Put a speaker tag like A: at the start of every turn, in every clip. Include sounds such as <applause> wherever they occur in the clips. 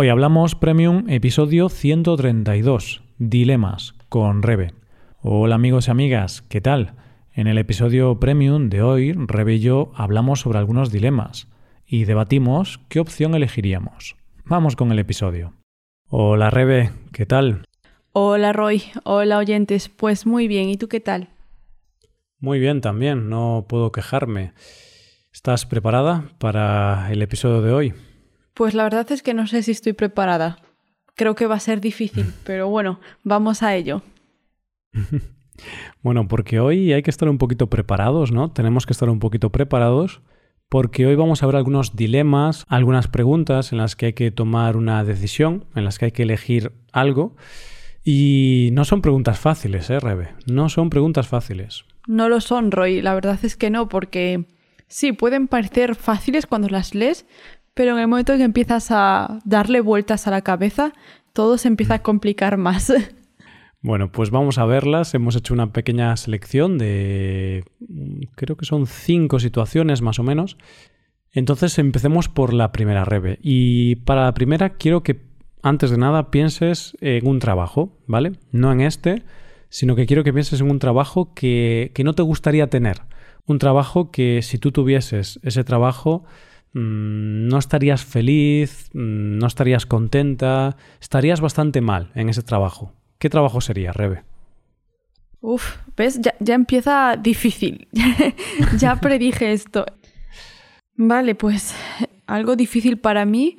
A: Hoy hablamos Premium episodio 132, Dilemas, con Rebe. Hola amigos y amigas, ¿qué tal? En el episodio Premium de hoy, Rebe y yo hablamos sobre algunos dilemas y debatimos qué opción elegiríamos. Vamos con el episodio. Hola Rebe, ¿qué tal?
B: Hola Roy, hola oyentes, pues muy bien, ¿y tú qué tal?
A: Muy bien también, no puedo quejarme. ¿Estás preparada para el episodio de hoy?
B: Pues la verdad es que no sé si estoy preparada. Creo que va a ser difícil, <laughs> pero bueno, vamos a ello. <laughs>
A: bueno, porque hoy hay que estar un poquito preparados, ¿no? Tenemos que estar un poquito preparados porque hoy vamos a ver algunos dilemas, algunas preguntas en las que hay que tomar una decisión, en las que hay que elegir algo. Y no son preguntas fáciles, ¿eh, Rebe? No son preguntas fáciles.
B: No lo son, Roy. La verdad es que no, porque sí, pueden parecer fáciles cuando las lees, pero en el momento en que empiezas a darle vueltas a la cabeza, todo se empieza a complicar más. <laughs>
A: Bueno, pues vamos a verlas. Hemos hecho una pequeña selección de, creo que son cinco situaciones más o menos. Entonces empecemos por la primera, Rebe. Y para la primera quiero que antes de nada pienses en un trabajo, ¿vale? No en este, sino que quiero que pienses en un trabajo que, que no te gustaría tener. Un trabajo que si tú tuvieses ese trabajo Mm, no estarías feliz, mm, no estarías contenta, estarías bastante mal en ese trabajo. ¿Qué trabajo sería, Rebe?
B: Uf, ¿ves? Ya, empieza difícil. <laughs> ya predije esto. Vale, pues algo difícil para mí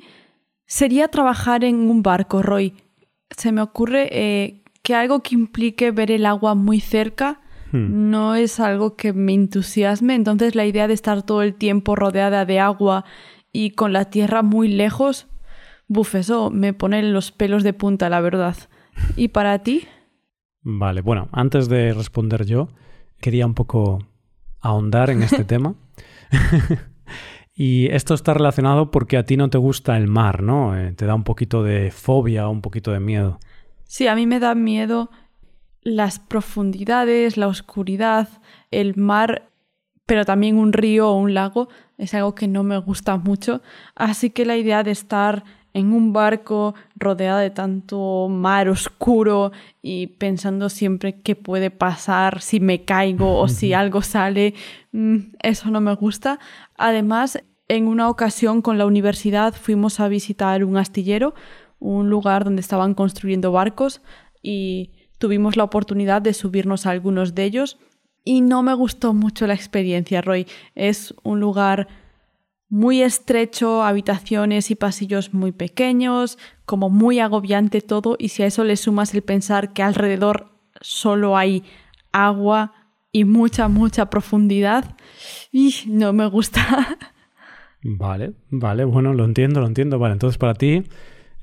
B: sería trabajar en un barco, Roy. Se me ocurre eh, que algo que implique ver el agua muy cerca Hmm. no es algo que me entusiasme. Entonces la idea de estar todo el tiempo rodeada de agua y con la tierra muy lejos, buf, eso me pone los pelos de punta, la verdad. ¿Y para ti?
A: Vale, bueno, antes de responder yo, quería un poco ahondar en este <laughs> tema. <laughs> y esto está relacionado porque a ti no te gusta el mar, ¿no? Eh, te da un poquito de fobia, un poquito de miedo.
B: Sí, a mí me da miedo las profundidades, la oscuridad, el mar, pero también un río o un lago es algo que no me gusta mucho. Así que la idea de estar en un barco rodeada de tanto mar oscuro y pensando siempre qué puede pasar si me caigo o si algo sale, mm, eso no me gusta. Además, en una ocasión con la universidad fuimos a visitar un astillero, un lugar donde estaban construyendo barcos y tuvimos la oportunidad de subirnos a algunos de ellos y no me gustó mucho la experiencia, Roy. Es un lugar muy estrecho, habitaciones y pasillos muy pequeños, como muy agobiante todo y si a eso le sumas el pensar que alrededor solo hay agua y mucha, mucha profundidad, y no me gusta.
A: Vale, vale, bueno, lo entiendo, lo entiendo. Vale, entonces para ti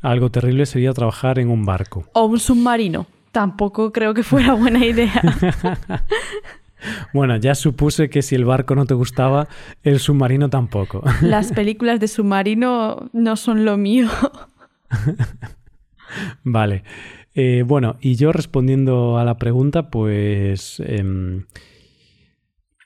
A: algo terrible sería trabajar en un barco.
B: O un submarino tampoco creo que fuera buena idea. <laughs>
A: Bueno, ya supuse que si el barco no te gustaba, el submarino tampoco. <laughs>
B: Las <laughs> películas de submarino no son lo mío.
A: Vale. Eh, bueno, y yo respondiendo a la pregunta, pues... Em,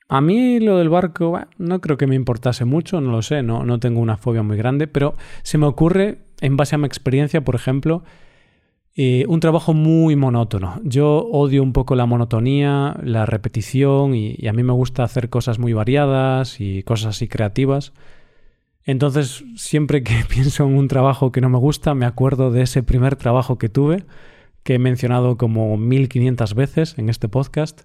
A: a mí lo del barco no creo que me importase mucho, no lo sé, no, no tengo una fobia muy grande, pero se me ocurre, en base a mi experiencia, por ejemplo, eh, un trabajo muy monótono. Yo odio un poco la monotonía, la repetición y, a mí me gusta hacer cosas muy variadas y cosas así creativas. Entonces, siempre que <laughs> pienso en un trabajo que no me gusta, me acuerdo de ese primer trabajo que tuve, que he mencionado como 1500 veces en este podcast,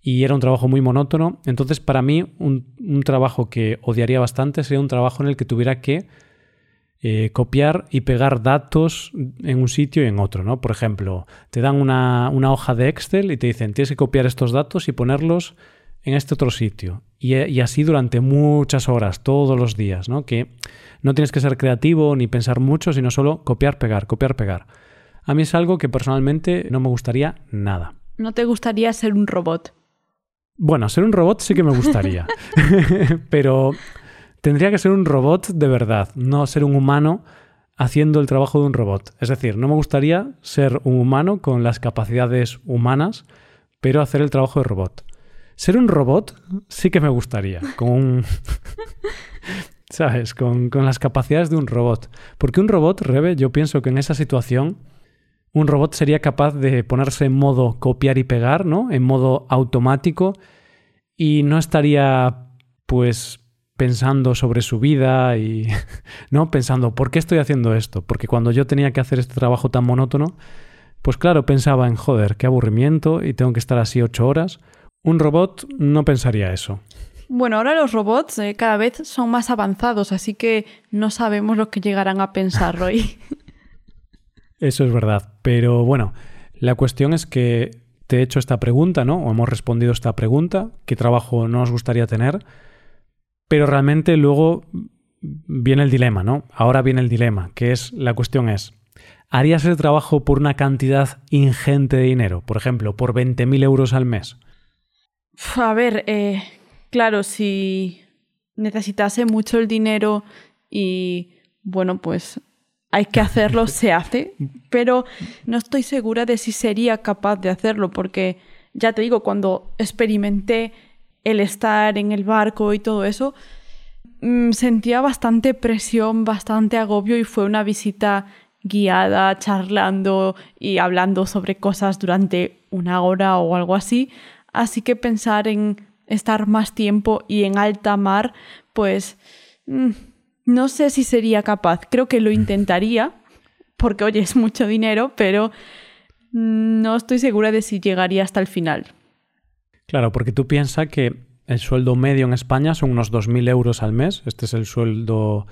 A: y era un trabajo muy monótono. Entonces, para mí, un trabajo que odiaría bastante sería un trabajo en el que tuviera que eh, copiar y pegar datos en un sitio y en otro, ¿no? Por ejemplo, te dan una, hoja de Excel y te dicen tienes que copiar estos datos y ponerlos en este otro sitio. Y, así durante muchas horas, todos los días, ¿no? Que no tienes que ser creativo ni pensar mucho, sino solo copiar, pegar, copiar, pegar. A mí es algo que personalmente no me gustaría nada.
B: ¿No te gustaría ser un robot?
A: Bueno, ser un robot sí que me gustaría. <laughs> Pero Tendría que ser un robot de verdad, no ser un humano haciendo el trabajo de un robot. Es decir, no me gustaría ser un humano con las capacidades humanas, pero hacer el trabajo de robot. Ser un robot sí que me gustaría, con <laughs> ¿sabes? Con, con, las capacidades de un robot. Porque un robot, Rebe, yo pienso que en esa situación, un robot sería capaz de ponerse en modo copiar y pegar, ¿no? En modo automático y no estaría, pues, pensando sobre su vida y, <laughs> ¿no? Pensando, ¿por qué estoy haciendo esto? Porque cuando yo tenía que hacer este trabajo tan monótono, pues claro, pensaba en, joder, qué aburrimiento y tengo que estar así ocho horas. Un robot no pensaría eso.
B: Bueno, ahora los robots eh, cada vez son más avanzados, así que no sabemos lo que llegarán a pensar hoy. <laughs> <laughs>
A: Eso es verdad. Pero bueno, la cuestión es que te he hecho esta pregunta, ¿no? O hemos respondido esta pregunta, ¿qué trabajo no os gustaría tener? Pero realmente luego viene el dilema, ¿no? Ahora viene el dilema, que es, la cuestión es, ¿harías el trabajo por una cantidad ingente de dinero? Por ejemplo, por 20.000 euros al mes.
B: A ver, eh, claro, si necesitase mucho el dinero y, bueno, pues hay que hacerlo, se hace, pero no estoy segura de si sería capaz de hacerlo, porque ya te digo, cuando experimenté el estar en el barco y todo eso, mm, sentía bastante presión, bastante agobio y fue una visita guiada, charlando y hablando sobre cosas durante una hora o algo así. Así que pensar en estar más tiempo y en alta mar, pues mm, no sé si sería capaz. Creo que lo intentaría, porque oye, es mucho dinero, pero no estoy segura de si llegaría hasta el final.
A: Claro, porque tú piensas que el sueldo medio en España son unos 2.000 euros al mes. Este es el sueldo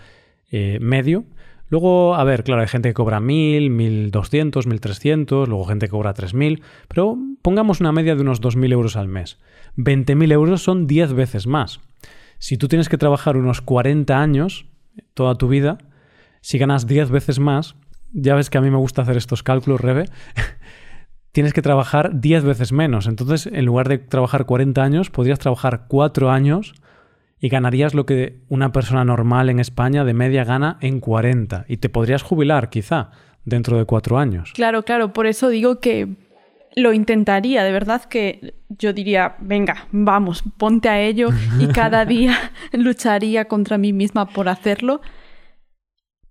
A: eh, medio. Luego, a ver, claro, hay gente que cobra 1.000, 1.200, 1.300, luego gente que cobra 3.000, pero pongamos una media de unos 2.000 euros al mes. 20.000 euros son 10 veces más. Si tú tienes que trabajar unos 40 años, toda tu vida, si ganas 10 veces más, ya ves que a mí me gusta hacer estos cálculos, Rebe, <laughs> tienes que trabajar 10 veces menos. Entonces, en lugar de trabajar 40 años, podrías trabajar 4 años y ganarías lo que una persona normal en España de media gana en 40. Y te podrías jubilar, quizá, dentro de 4 años.
B: Claro, claro, por eso digo que lo intentaría, de verdad que yo diría, venga, vamos, ponte a ello y <laughs> cada día <laughs> lucharía contra mí misma por hacerlo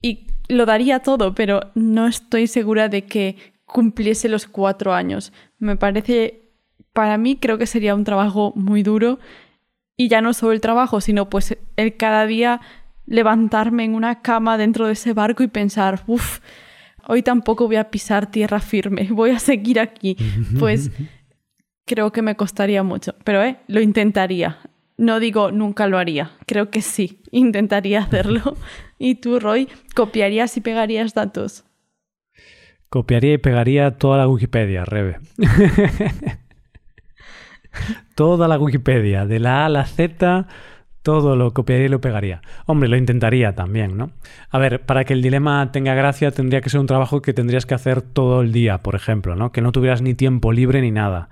B: y lo daría todo, pero no estoy segura de que cumpliese los cuatro años. Me parece, para mí creo que sería un trabajo muy duro y ya no solo el trabajo, sino pues el cada día levantarme en una cama dentro de ese barco y pensar, uff, hoy tampoco voy a pisar tierra firme, <laughs> voy a seguir aquí. <laughs> Pues creo que me costaría mucho, pero eh, lo intentaría. No digo nunca lo haría, creo que sí, <laughs> intentaría hacerlo. ¿Y tú, Roy, copiarías y pegarías datos?
A: Copiaría y pegaría toda la Wikipedia, Rebe. <laughs> toda la Wikipedia, de la A a la Z, todo lo copiaría y lo pegaría. Hombre, lo intentaría también, ¿no? A ver, para que el dilema tenga gracia tendría que ser un trabajo que tendrías que hacer todo el día, por ejemplo, ¿no? Que no tuvieras ni tiempo libre ni nada.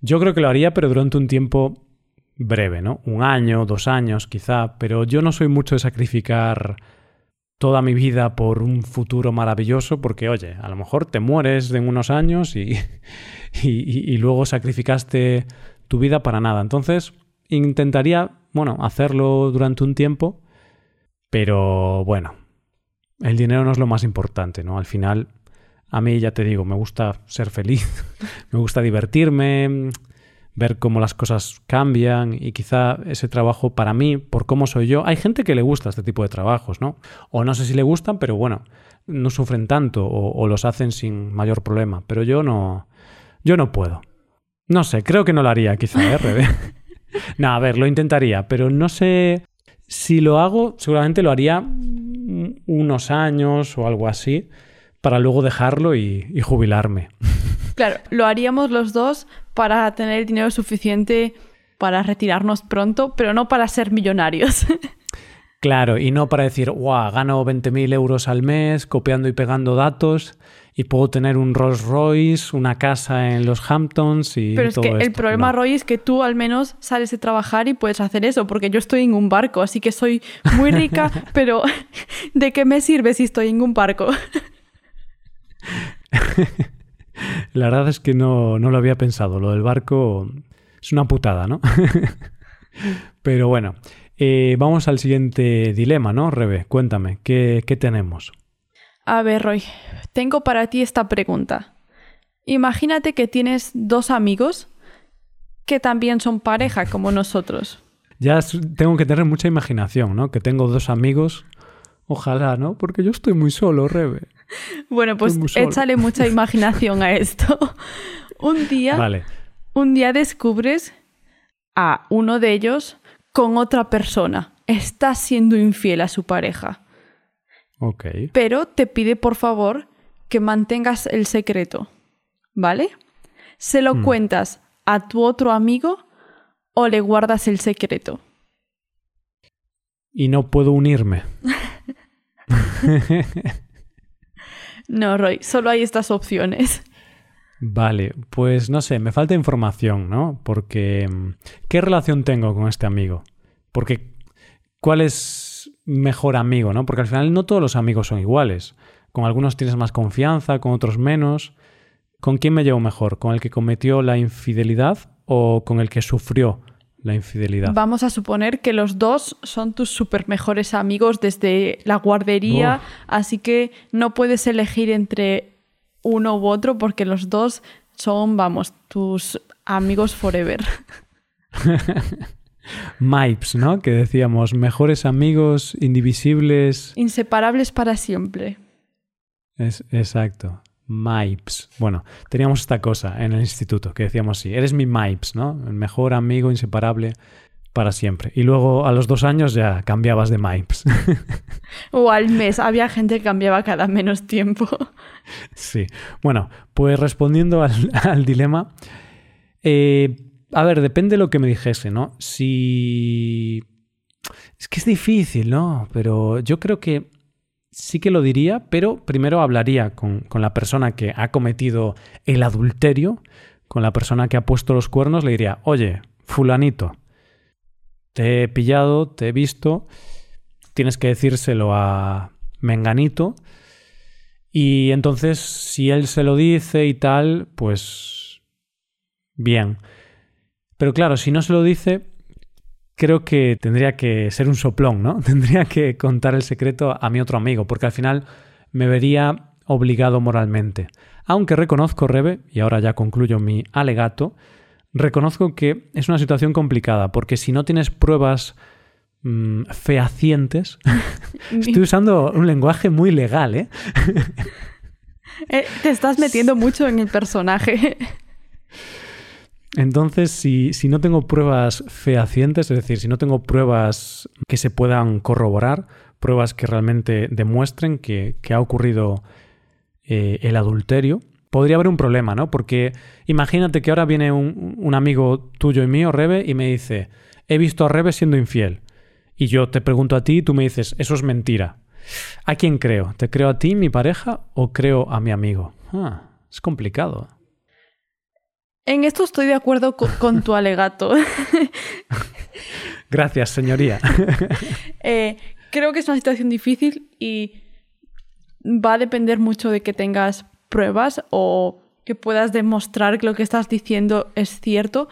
A: Yo creo que lo haría, pero durante un tiempo breve, ¿no? Un año, dos años, quizá, pero yo no soy mucho de sacrificar toda mi vida por un futuro maravilloso, porque oye, a lo mejor te mueres en unos años <laughs> y, y, y luego sacrificaste tu vida para nada. Entonces, intentaría bueno, hacerlo durante un tiempo, pero bueno, el dinero no es lo más importante, ¿no? Al final, a mí ya te digo, me gusta ser feliz, <laughs> me gusta divertirme, ver cómo las cosas cambian y quizá ese trabajo para mí, por cómo soy yo, hay gente que le gusta este tipo de trabajos, ¿no? O no sé si le gustan, pero bueno, no sufren tanto o, los hacen sin mayor problema, pero yo no, yo no puedo. No sé, creo que no lo haría quizá, ¿eh, <laughs> no, a ver, lo intentaría, pero no sé si lo hago, seguramente lo haría unos años o algo así, para luego dejarlo y, jubilarme.
B: Claro, lo haríamos los dos para tener el dinero suficiente para retirarnos pronto, pero no para ser millonarios. <laughs>
A: Claro, y no para decir, guau, gano 20.000 euros al mes copiando y pegando datos y puedo tener un Rolls Royce, una casa en los Hamptons y
B: Pero es
A: que
B: el problema, Roy, es que tú al menos sales de trabajar y puedes hacer eso, porque yo estoy en un barco, así que soy muy rica, <laughs> pero ¿de qué me sirve si estoy en un barco? <laughs>
A: La verdad es que no, no lo había pensado. Lo del barco es una putada, ¿no? <laughs> pero bueno. Eh, vamos al siguiente dilema, ¿no, Rebe? Cuéntame, ¿qué, ¿qué tenemos?
B: A ver, Roy, tengo para ti esta pregunta. Imagínate que tienes dos amigos que también son pareja como nosotros.
A: Ya tengo que tener mucha imaginación, ¿no? Que tengo dos amigos. Ojalá, ¿no? Porque yo estoy muy solo, Rebe. <laughs>
B: Bueno, pues échale mucha <laughs> imaginación a esto. un día,
A: vale.
B: un día descubres a uno de ellos con otra persona. Está siendo infiel a su pareja.
A: Ok.
B: Pero te pide por favor que mantengas el secreto. ¿Vale? Se lo
A: Mm.
B: cuentas a tu otro amigo o le guardas el secreto.
A: Y no puedo unirme. <laughs>
B: No, Roy, solo hay estas opciones.
A: Vale, pues no sé, me falta información, ¿no? Porque mm, ¿qué relación tengo con este amigo? Porque ¿cuál es mejor amigo, no? Porque al final no todos los amigos son iguales. Con algunos tienes más confianza, con otros menos. ¿Con quién me llevo mejor? ¿Con el que cometió la infidelidad o con el que sufrió la infidelidad?
B: Vamos a suponer que los dos son tus super mejores amigos desde la guardería,
A: Uf.
B: así que no puedes elegir entre uno u otro porque los dos son, vamos, tus amigos forever. <laughs>
A: MIPes, ¿no? Que decíamos, mejores amigos, indivisibles.
B: Inseparables para siempre.
A: Es, exacto. MIPes. Bueno, teníamos esta cosa en el instituto que decíamos sí, eres mi MIPes, ¿no? El mejor amigo inseparable para siempre. Y luego a los dos años ya cambiabas de MIPes. <laughs>
B: O al mes, había gente que cambiaba cada menos tiempo. <laughs>
A: sí. Bueno, pues respondiendo al, <laughs> al dilema, eh, a ver, depende de lo que me dijese, ¿no? Si... Es que es difícil, ¿no? Pero yo creo que sí que lo diría, pero primero hablaría con, con, la persona que ha cometido el adulterio, con la persona que ha puesto los cuernos, le diría, oye, fulanito, te he pillado, te he visto, tienes que decírselo a Menganito, y entonces si él se lo dice y tal, pues bien. Pero claro, si no se lo dice, creo que tendría que ser un soplón, ¿no? <laughs> Tendría que contar el secreto a mi otro amigo, porque al final me vería obligado moralmente. Aunque reconozco, Rebe, y ahora ya concluyo mi alegato, reconozco que es una situación complicada, porque si no tienes pruebas mmm, fehacientes, <laughs> estoy usando un lenguaje muy legal, ¿eh? <laughs>
B: eh te estás metiendo mucho en el personaje.
A: Entonces, si, si, no tengo pruebas fehacientes, es decir, si no tengo pruebas que se puedan corroborar, pruebas que realmente demuestren que, que ha ocurrido eh, el adulterio, podría haber un problema, ¿no? Porque imagínate que ahora viene un, un, amigo tuyo y mío, Rebe, y me dice, he visto a Rebe siendo infiel. Y yo te pregunto a ti y tú me dices, eso es mentira. ¿A quién creo? ¿Te creo a ti, mi pareja, o creo a mi amigo? Ah, es complicado.
B: En esto estoy de acuerdo con, con tu alegato. <laughs>
A: Gracias, señoría. <laughs>
B: eh, creo que es una situación difícil y va a depender mucho de que tengas pruebas o que puedas demostrar que lo que estás diciendo es cierto,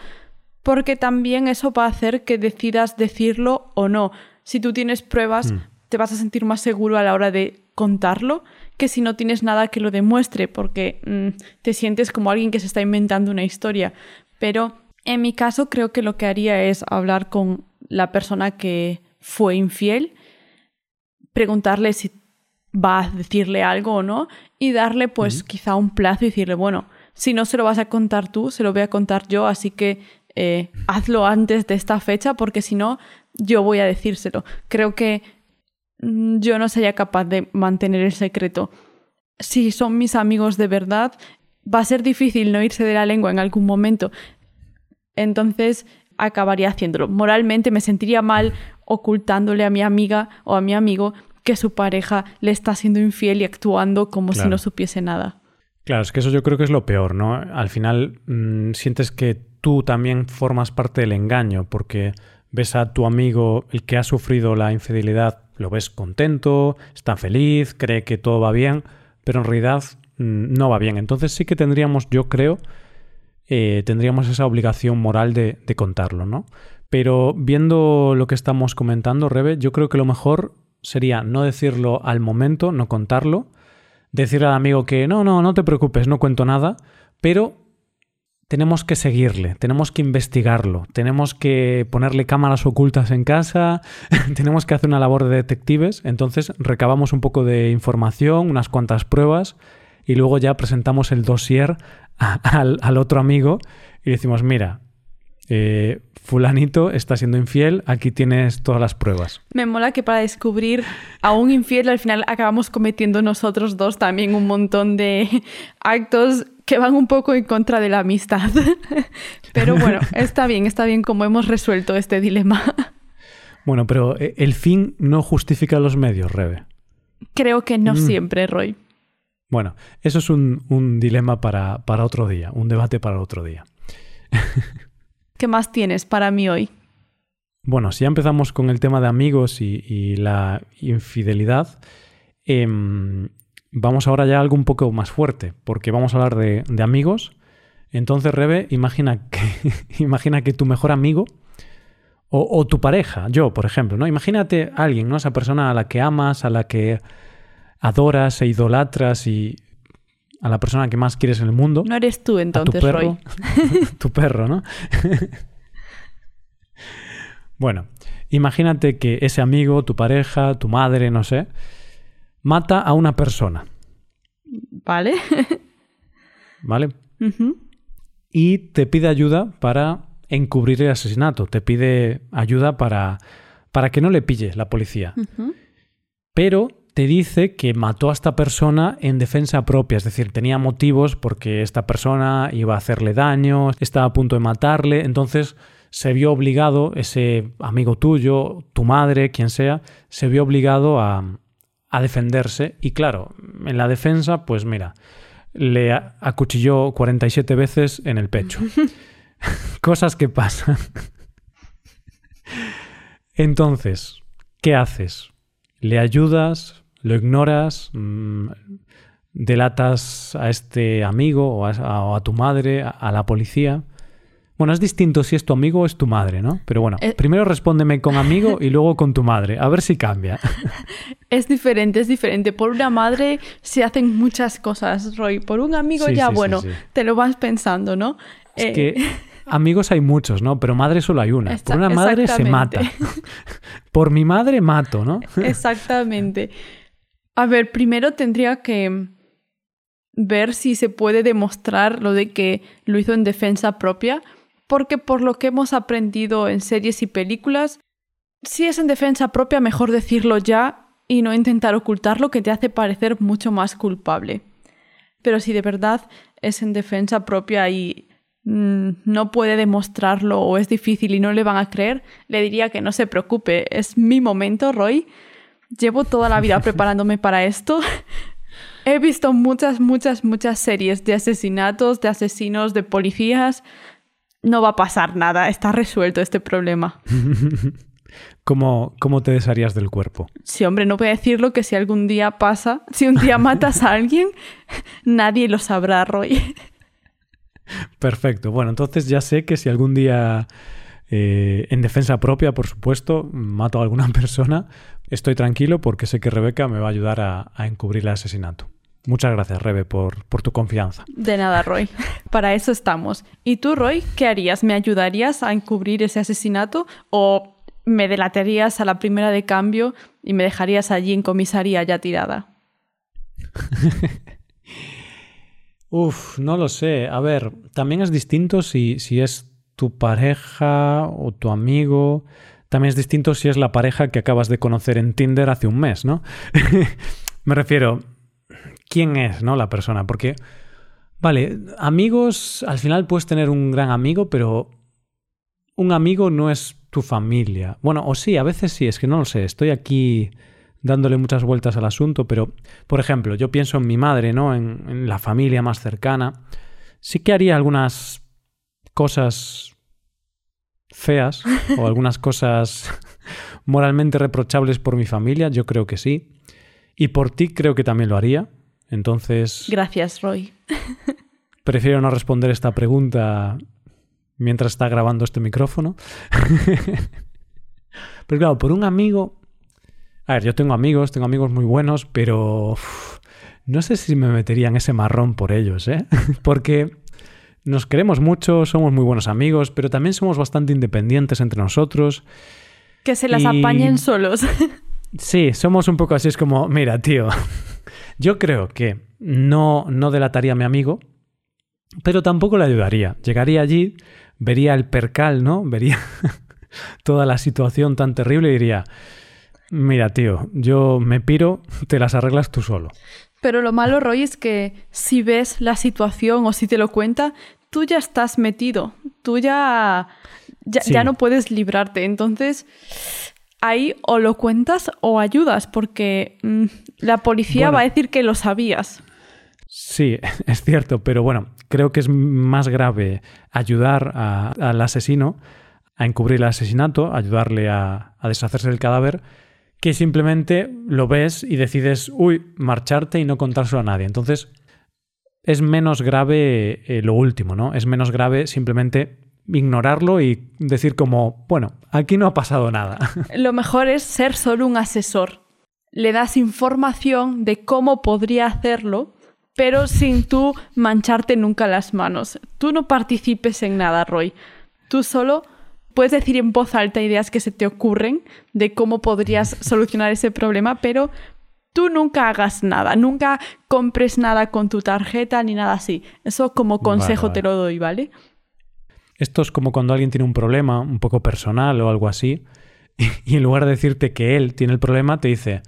B: porque también eso va a hacer que decidas decirlo o no. Si tú tienes pruebas, mm. te vas a sentir más seguro a la hora de contarlo que si no tienes nada que lo demuestre, porque mmm, te sientes como alguien que se está inventando una historia. Pero en mi caso creo que lo que haría es hablar con la persona que fue infiel, preguntarle si va a decirle algo o no y darle pues mm. quizá un plazo y decirle, bueno, si no se lo vas a contar tú, se lo voy a contar yo, así que eh, hazlo antes de esta fecha porque si no, yo voy a decírselo. Creo que yo no sería capaz de mantener el secreto. Si son mis amigos de verdad, va a ser difícil no irse de la lengua en algún momento. Entonces acabaría haciéndolo. Moralmente me sentiría mal ocultándole a mi amiga o a mi amigo que su pareja le está siendo infiel y actuando como claro. si no supiese nada.
A: Claro, es que eso yo creo que es lo peor, ¿no? Al final mmm, sientes que tú también formas parte del engaño porque ves a tu amigo, el que ha sufrido la infidelidad, lo ves contento, está feliz, cree que todo va bien, pero en realidad mmm, no va bien. Entonces sí que tendríamos, yo creo, eh, tendríamos esa obligación moral de, de, contarlo, ¿no? Pero viendo lo que estamos comentando, Rebe, yo creo que lo mejor sería no decirlo al momento, no contarlo, decirle al amigo que no, no, no te preocupes, no cuento nada, pero tenemos que seguirle, tenemos que investigarlo, tenemos que ponerle cámaras ocultas en casa, <laughs> tenemos que hacer una labor de detectives, entonces recabamos un poco de información, unas cuantas pruebas y luego ya presentamos el dossier <laughs> al, otro amigo y decimos, mira, eh, fulanito está siendo infiel, aquí tienes todas las pruebas.
B: Me mola que para descubrir a un infiel al final acabamos cometiendo nosotros dos también un montón de <laughs> actos que van un poco en contra de la amistad. <laughs> pero bueno, <laughs> está bien, está bien como hemos resuelto este dilema.
A: bueno, pero eh, el fin no justifica los medios, Rebe.
B: Creo que no mm. siempre, Roy.
A: Bueno, eso es un, dilema para, para otro día, un debate para otro día. <laughs>
B: ¿Qué más tienes para mí hoy?
A: Bueno, si ya empezamos con el tema de amigos y, la infidelidad, eh, vamos ahora ya a algo un poco más fuerte, porque vamos a hablar de, amigos. Entonces, Rebe, imagina que, <laughs> imagina que tu mejor amigo o, tu pareja, yo, por ejemplo, ¿no? Imagínate a alguien, ¿no? Esa persona a la que amas, a la que adoras e idolatras y a la persona que más quieres en el mundo.
B: No eres tú entonces,
A: tu perro, <laughs> tu perro, ¿no? <laughs> bueno, imagínate que ese amigo, tu pareja, tu madre, no sé, mata a una persona.
B: Vale. <laughs>
A: ¿Vale? Y te pide ayuda para encubrir el asesinato. Te pide ayuda para, para que no le pille la policía. Pero te dice que mató a esta persona en defensa propia, es decir, tenía motivos porque esta persona iba a hacerle daño, estaba a punto de matarle, entonces se vio obligado, ese amigo tuyo, tu madre, quien sea, se vio obligado a, a defenderse y claro, en la defensa, pues mira, le acuchilló 47 veces en el pecho. <laughs> Cosas que pasan. Entonces, ¿qué haces? ¿Le ayudas? ¿Lo ignoras? Mm, ¿Delatas a este amigo o a, tu madre, a la policía? Bueno, es distinto si es tu amigo o es tu madre, ¿no? Pero bueno, eh, primero respóndeme con amigo y luego con tu madre, a ver si cambia. <laughs>
B: Es diferente, es diferente. Por una madre se hacen muchas cosas, Roy. Por un amigo ya, bueno, te lo vas pensando, ¿no?
A: Es que eh, <laughs> amigos hay muchos, ¿no? Pero madre solo hay una. Por una madre se mata. <laughs> Por mi madre mato, ¿no?
B: Exactamente. A ver, primero tendría que ver si se puede demostrar lo de que lo hizo en defensa propia porque por lo que hemos aprendido en series y películas, si es en defensa propia, mejor decirlo ya y no intentar ocultarlo que te hace parecer mucho más culpable. Pero si de verdad es en defensa propia y mm, no puede demostrarlo o es difícil y no le van a creer, le diría que no se preocupe, es mi momento, Roy. Llevo toda la vida <laughs> preparándome para esto. He visto muchas, muchas, muchas series de asesinatos, de asesinos, de policías, no va a pasar nada, está resuelto este problema. <laughs>
A: ¿Cómo, ¿Cómo, te desharías del cuerpo?
B: Sí, hombre, no voy a decirlo que si algún día pasa, si un día matas a alguien, nadie lo sabrá, Roy. <laughs>
A: Perfecto. Bueno, entonces ya sé que si algún día, eh, en defensa propia, por supuesto, mato a alguna <laughs> persona, estoy tranquilo porque sé que Rebeca me va a ayudar a encubrir el asesinato. Muchas gracias, Rebe, por, por, tu confianza.
B: De nada, Roy. <laughs> Para eso estamos. ¿Y tú, Roy, qué harías? ¿Me ayudarías a encubrir ese asesinato o me delatarías a la primera de cambio y me dejarías allí en comisaría ya tirada? <laughs>
A: Uf, no lo sé. A ver, también es distinto si, si es tu pareja o tu amigo. También es distinto si es la pareja que acabas de conocer en Tinder hace un mes, ¿no? <laughs> me refiero, quién es, ¿no? La persona. Porque, vale, amigos, al final puedes tener un gran amigo, pero un amigo no es tu familia. Bueno, o sí, a veces sí, es que no lo sé. Estoy aquí dándole muchas vueltas al asunto, pero, por ejemplo, yo pienso en mi madre, ¿no? En, en la familia más cercana. Sí que haría algunas cosas feas o <laughs> algunas cosas moralmente reprochables por mi familia, yo creo que sí. Y por ti creo que también lo haría. Entonces...
B: Gracias, Roy. <laughs>
A: prefiero no responder esta pregunta mientras está grabando este micrófono. <laughs> pero claro, por un amigo... A ver, yo tengo amigos, tengo amigos muy buenos, pero no sé si me metería en ese marrón por ellos, ¿eh? <laughs> Porque nos queremos mucho, somos muy buenos amigos, pero también somos bastante independientes entre nosotros.
B: Que se las apañen solos.
A: Sí, somos un poco así, es como, mira, tío, yo creo que no, no delataría a mi amigo, pero tampoco le ayudaría. Llegaría allí, vería el percal, ¿no? Vería <laughs> toda la situación tan terrible y diría, mira, tío, yo me piro, te las arreglas tú solo.
B: Pero lo malo, Roy, es que si ves la situación o si te lo cuenta, tú ya estás metido, tú ya ya, no puedes librarte. Entonces, ahí o lo cuentas o ayudas, porque mm, la policía va a decir que lo sabías.
A: Sí, <laughs> es cierto, pero bueno, creo que es más grave ayudar al asesino a encubrir el asesinato, ayudarle a, deshacerse del cadáver, que simplemente lo ves y decides, uy, marcharte y no contárselo a nadie. Entonces, es menos grave eh, lo último, ¿no? Es menos grave simplemente ignorarlo y decir como, bueno, aquí no ha pasado nada. <laughs>
B: Lo mejor es ser solo un asesor. Le das información de cómo podría hacerlo, pero sin tú mancharte nunca las manos. Tú no participes en nada, Roy. Tú solo puedes decir en voz alta ideas que se te ocurren de cómo podrías solucionar ese problema, pero tú nunca hagas nada, nunca compres nada con tu tarjeta ni nada así. Eso como consejo te lo doy, ¿vale?
A: Esto es como cuando alguien tiene un problema un poco personal o algo así, <laughs> y en lugar de decirte que él tiene el problema, te dice,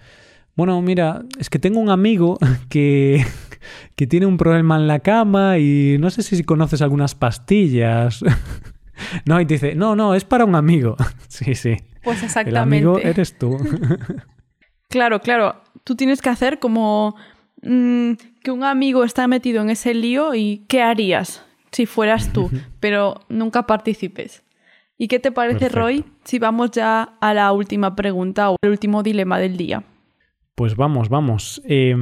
A: bueno, mira, es que tengo un amigo <laughs> que, <laughs> que tiene un problema en la cama y no sé si conoces algunas pastillas. No, y te dice, no, no, es para un amigo. Sí, sí.
B: Pues exactamente.
A: El amigo eres tú.
B: Claro, claro. Tú tienes que hacer como mm, que un amigo está metido en ese lío y ¿qué harías? Si fueras tú, pero nunca participes. ¿Y qué te parece, Roy, si vamos ya a la última pregunta o el último dilema del día?
A: Pues vamos, vamos. Em,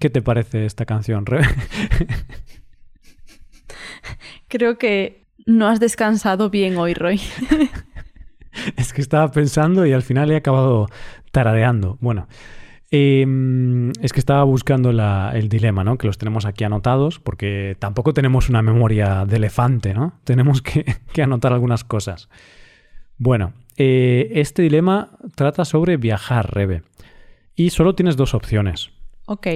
A: ¿Qué te parece esta canción, Roy? <laughs>
B: Creo que no has descansado bien hoy, Roy. <laughs>
A: es que estaba pensando y al final he acabado tarareando. Bueno, Em, es que estaba buscando el dilema, ¿no? Que los tenemos aquí anotados, porque tampoco tenemos una memoria de elefante, ¿no? <laughs> Tenemos que, anotar algunas cosas. Bueno, eh, este dilema trata sobre viajar, Rebe. Y solo tienes dos opciones.
B: Ok.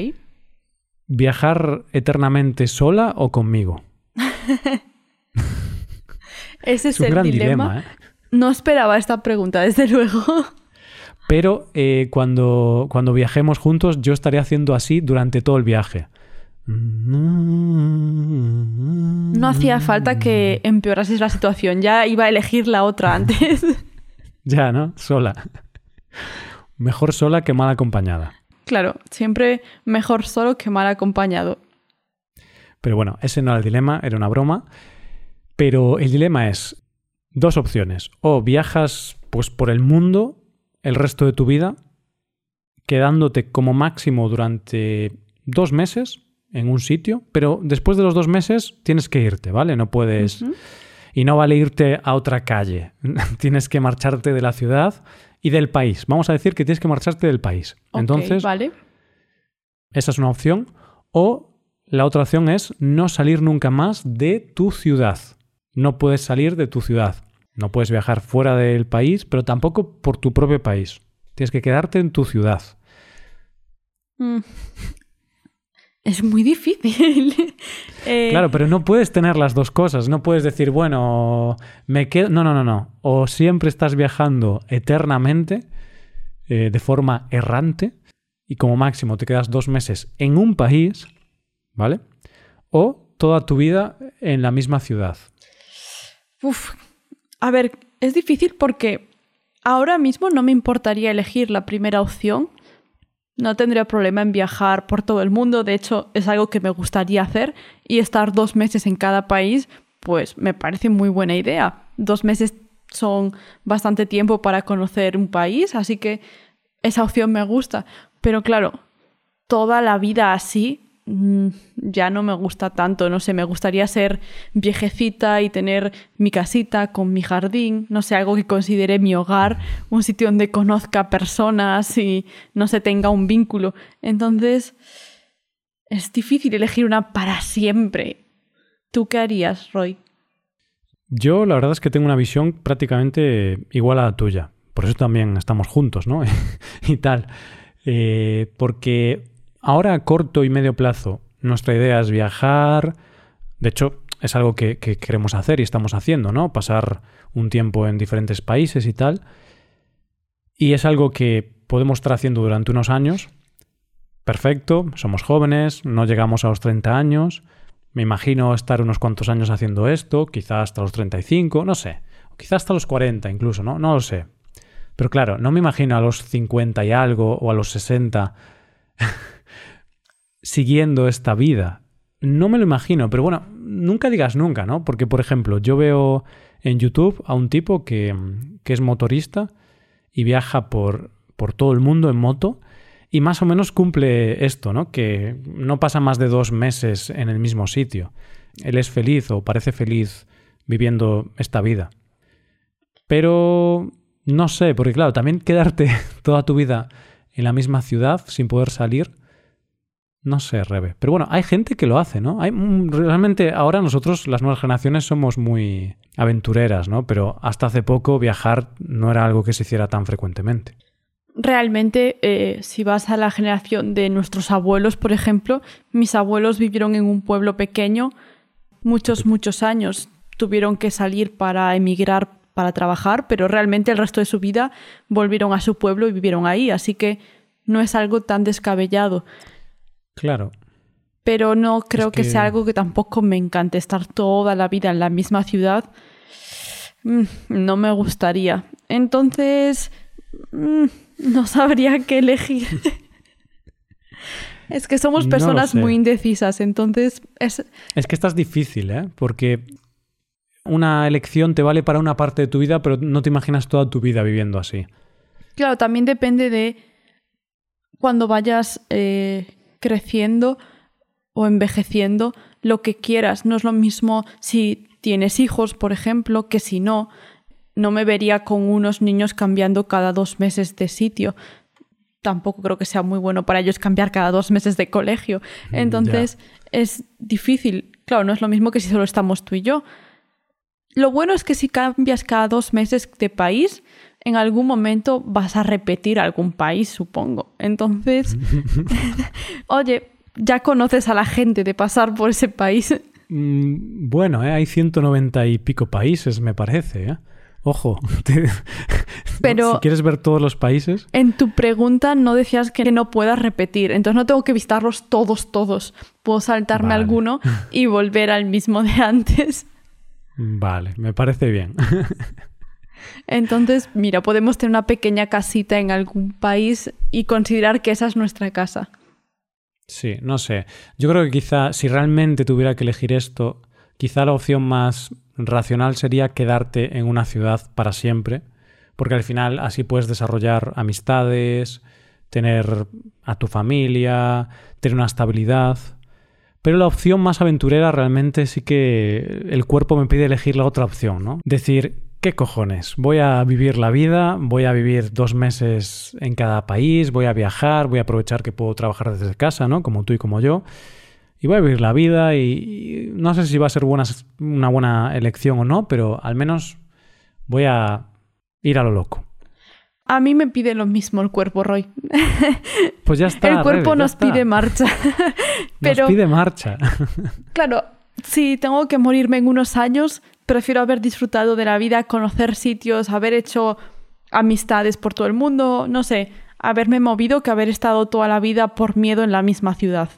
A: ¿Viajar eternamente sola o conmigo? <laughs>
B: Ese es, el dilema. ¿eh? No esperaba esta pregunta, desde luego.
A: Pero eh, cuando, cuando viajemos juntos, yo estaré haciendo así durante todo el viaje.
B: No hacía falta que empeorases la situación, ya iba a elegir la otra <laughs> antes.
A: ya, ¿no? Sola. Mejor sola que mal acompañada.
B: Claro, siempre mejor solo que mal acompañado.
A: Pero bueno, ese no era el dilema, era una broma. Pero el dilema es dos opciones. O viajas pues por el mundo el resto de tu vida, quedándote como máximo durante dos meses en un sitio, pero después de los dos meses tienes que irte, ¿vale? No puedes... Y no vale irte a otra calle. <laughs> tienes que marcharte de la ciudad y del país. Vamos a decir que tienes que marcharte del país. Entonces,
B: vale.
A: esa es una opción. O la otra opción es no salir nunca más de tu ciudad. No puedes salir de tu ciudad. No puedes viajar fuera del país, pero tampoco por tu propio país. Tienes que quedarte en tu ciudad.
B: Mm. Es muy difícil. <laughs>
A: Eh, claro, pero no puedes tener las dos cosas. No puedes decir, bueno, me quedo. No, no, no, no. O siempre estás viajando eternamente, eh, de forma errante, y como máximo te quedas dos meses en un país, ¿vale? O toda tu vida en la misma ciudad.
B: Uf, a ver, es difícil porque ahora mismo no me importaría elegir la primera opción. No tendría problema en viajar por todo el mundo. De hecho, es algo que me gustaría hacer. Y estar dos meses en cada país, pues me parece muy buena idea. Dos meses son bastante tiempo para conocer un país, así que esa opción me gusta. Pero claro, toda la vida así, ya no me gusta tanto. No sé, me gustaría ser viejecita y tener mi casita con mi jardín, no sé, algo que considere mi hogar, un sitio donde conozca personas y no se tenga un vínculo. Entonces, es difícil elegir una para siempre. ¿Tú qué harías, Roy?
A: Yo la verdad es que tengo una visión prácticamente igual a la tuya. Por eso también estamos juntos, ¿no? <laughs> y tal. Eh, porque ahora a corto y medio plazo nuestra idea es viajar. De hecho, es algo que, que, queremos hacer y estamos haciendo, ¿no? Pasar un tiempo en diferentes países y tal. Y es algo que podemos estar haciendo durante unos años. Perfecto, somos jóvenes, no llegamos a los 30 años. Me imagino estar unos cuantos años haciendo esto, quizás hasta los 35, no sé. Quizás hasta los 40 incluso, ¿no? No lo sé. Pero claro, no me imagino a los 50 y algo o a los 60 siguiendo esta vida. No me lo imagino, pero bueno, nunca digas nunca, ¿no? Porque, por ejemplo, yo veo en YouTube a un tipo que, que es motorista y viaja por, por todo el mundo en moto y más o menos cumple esto, ¿no? Que no pasa más de dos meses en el mismo sitio. Él es feliz o parece feliz viviendo esta vida. Pero no sé, porque claro, también quedarte <laughs> toda tu vida en la misma ciudad sin poder salir, no sé, Rebe. Pero bueno, hay gente que lo hace, ¿no? Hay, mm, realmente ahora nosotros, las nuevas generaciones, somos muy aventureras, ¿no? Pero hasta hace poco viajar no era algo que se hiciera tan frecuentemente.
B: Realmente, eh, si vas a la generación de nuestros abuelos, por ejemplo, mis abuelos vivieron en un pueblo pequeño muchos, muchos años. Tuvieron que salir para emigrar para trabajar, pero realmente el resto de su vida volvieron a su pueblo y vivieron ahí, así que no es algo tan descabellado.
A: Claro.
B: Pero no creo que... sea algo que tampoco me encante estar toda la vida en la misma ciudad. Mm, no me gustaría. Entonces, mm, no <laughs> sabría qué elegir. es que somos personas muy indecisas, entonces es...
A: Es que estás difícil, ¿eh? Porque una elección te vale para una parte de tu vida, pero no te imaginas toda tu vida viviendo así.
B: Claro, también depende de cuando vayas eh, creciendo o envejeciendo lo que quieras. No es lo mismo si tienes hijos, por ejemplo, que si no. No me vería con unos niños cambiando cada dos meses de sitio. Tampoco creo que sea muy bueno para ellos cambiar cada dos meses de colegio. Mm, Entonces es difícil. Claro, no es lo mismo que si solo estamos tú y yo. Lo bueno es que si cambias cada dos meses de país, en algún momento vas a repetir algún país, supongo. Entonces, <laughs> oye, ya conoces a la gente de pasar por ese país.
A: Mm, bueno, ¿eh? hay 190 y pico países, me parece. ¿eh? Ojo, <laughs> Pero si quieres ver todos los países.
B: En tu pregunta no decías que no puedas repetir, entonces no tengo que visitarlos todos, todos. Puedo saltarme alguno <laughs> y volver al mismo de antes.
A: Vale, me parece bien.
B: Entonces, mira, podemos tener una pequeña casita en algún país y considerar que esa es nuestra casa.
A: Sí, no sé. Yo creo que quizá si realmente tuviera que elegir esto, quizá la opción más racional sería quedarte en una ciudad para siempre, porque al final así puedes desarrollar amistades, tener a tu familia, tener una estabilidad. Pero la opción más aventurera realmente sí que el cuerpo me pide elegir la otra opción, ¿no? Decir, ¿qué cojones? Voy a vivir la vida, voy a vivir dos meses en cada país, voy a viajar, voy a aprovechar que puedo trabajar desde casa, ¿no? Como tú y como yo. Y voy a vivir la vida y, no sé si va a ser buena, una buena elección o no, pero al menos voy a ir a lo loco.
B: A mí me pide lo mismo el cuerpo, Roy. <laughs>
A: Pues ya está.
B: El cuerpo nos pide marcha. <laughs> <laughs>
A: Pero, nos pide marcha.
B: claro, si tengo que morirme en unos años, prefiero haber disfrutado de la vida, conocer sitios, haber hecho amistades por todo el mundo, no sé, haberme movido que haber estado toda la vida por miedo en la misma ciudad.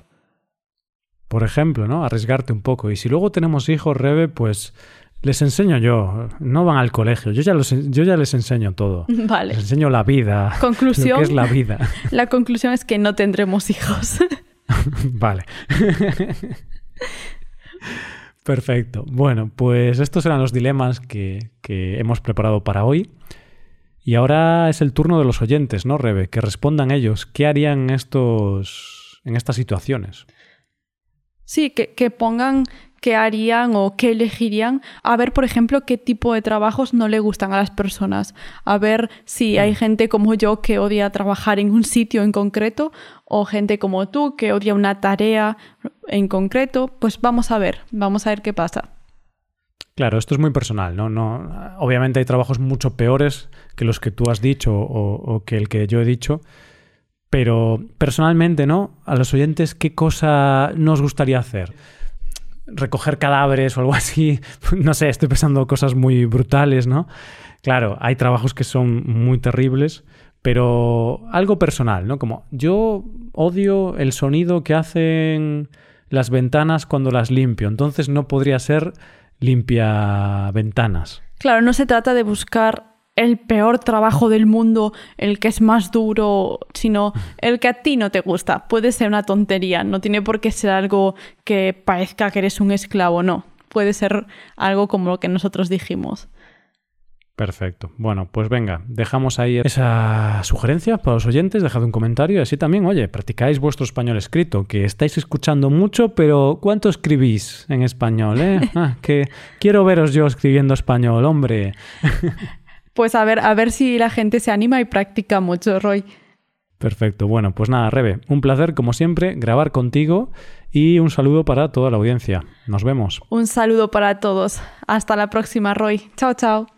A: Por ejemplo, ¿no? Arriesgarte un poco. Y si luego tenemos hijos, Rebe, pues les enseño yo, no van al colegio, yo ya, yo ya les enseño todo. <laughs>
B: Vale.
A: Les enseño la vida.
B: Conclusión. <laughs>
A: Lo que es la vida. <laughs>
B: La conclusión es que no tendremos hijos.
A: vale. Perfecto. Bueno, pues estos eran los dilemas que, que, hemos preparado para hoy. Y ahora es el turno de los oyentes, ¿no, Rebe? Que respondan ellos. ¿Qué harían estos, en estas situaciones?
B: Sí, que, que pongan qué harían o qué elegirían, a ver, por ejemplo, qué tipo de trabajos no le gustan a las personas, a ver si hay mm. gente como yo que odia trabajar en un sitio en concreto o gente como tú que odia una tarea en concreto, pues vamos a ver, vamos a ver qué pasa.
A: Claro, esto es muy personal, ¿no? no obviamente hay trabajos mucho peores que los que tú has dicho o, o que el que yo he dicho, pero personalmente, ¿no? A los oyentes, ¿qué cosa nos gustaría hacer? Recoger cadáveres o algo así. <laughs> No sé, estoy pensando cosas muy brutales, ¿no? Claro, hay trabajos que son muy terribles, pero algo personal, ¿no? Como yo odio el sonido que hacen las ventanas cuando las limpio, entonces no podría ser limpia ventanas.
B: Claro, no se trata de buscar el peor trabajo del mundo, el que es más duro, sino el que a ti no te gusta. Puede ser una tontería, no tiene por qué ser algo que parezca que eres un esclavo, no. Puede ser algo como lo que nosotros dijimos.
A: Perfecto. Bueno, pues venga, dejamos ahí esa sugerencia para los oyentes, dejad un comentario y así también, oye, practicáis vuestro español escrito, que estáis escuchando mucho, pero ¿cuánto escribís en español? Eh? <laughs> Ah, que quiero veros yo escribiendo español, hombre. <laughs>
B: Pues a ver, a ver si la gente se anima y practica mucho, Roy.
A: Perfecto. Bueno, pues nada, Rebe, un placer como siempre grabar contigo y un saludo para toda la audiencia. Nos vemos.
B: Un saludo para todos. Hasta la próxima, Roy. Chao, chao.